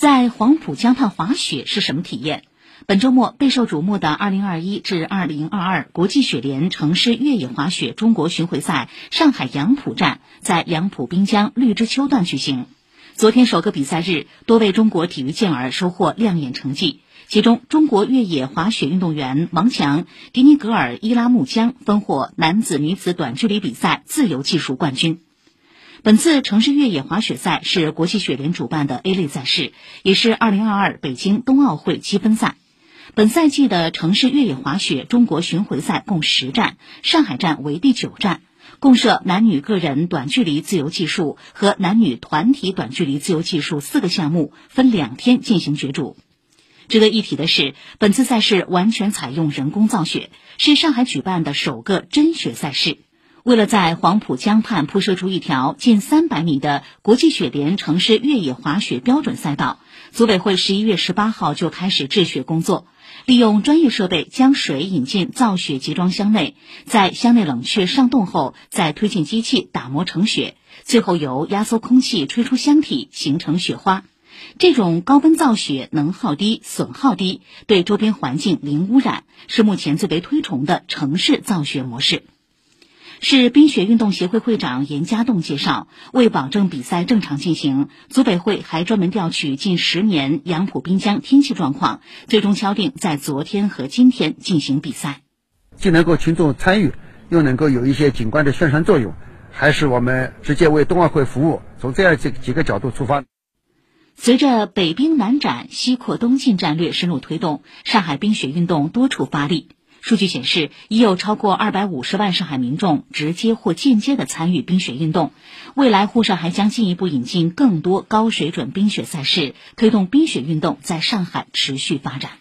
在黄浦江畔滑雪是什么体验？本周末备受瞩目的2021至2022国际雪联城市越野滑雪中国巡回赛上海杨浦站在杨浦滨江绿之秋段举行。昨天首个比赛日，多位中国体育健儿收获亮眼成绩。其中，中国越野滑雪运动员王强、迪尼格尔伊拉木江分获男子、女子短距离比赛自由技术冠军。本次城市越野滑雪赛是国际雪联主办的 A 类赛事，也是2022北京冬奥会积分赛。本赛季的城市越野滑雪中国巡回赛共十站，上海站为第九站，共设男女个人短距离自由技术和男女团体短距离自由技术四个项目，分两天进行角逐。值得一提的是，本次赛事完全采用人工造雪，是上海举办的首个真雪赛事。为了在黄浦江畔铺设出一条近三百米的国际雪联城市越野滑雪标准赛道，组委会十一月十八号就开始制雪工作，利用专业设备将水引进造雪集装箱内，在箱内冷却上冻后，再推进机器打磨成雪，最后由压缩空气吹出箱体，形成雪花。这种高温造雪能耗低、损耗低，对周边环境零污染，是目前最为推崇的城市造雪模式。市冰雪运动协会会长严家栋介绍，为保证比赛正常进行，组委会还专门调取近十年杨浦滨江天气状况，最终敲定在昨天和今天进行比赛。既能够群众参与，又能够有一些景观的宣传作用，还是我们直接为冬奥会服务。从这样几几个角度出发。随着北冰南展、西扩东进战略深入推动，上海冰雪运动多处发力。数据显示，已有超过二百五十万上海民众直接或间接的参与冰雪运动。未来，沪上还将进一步引进更多高水准冰雪赛事，推动冰雪运动在上海持续发展。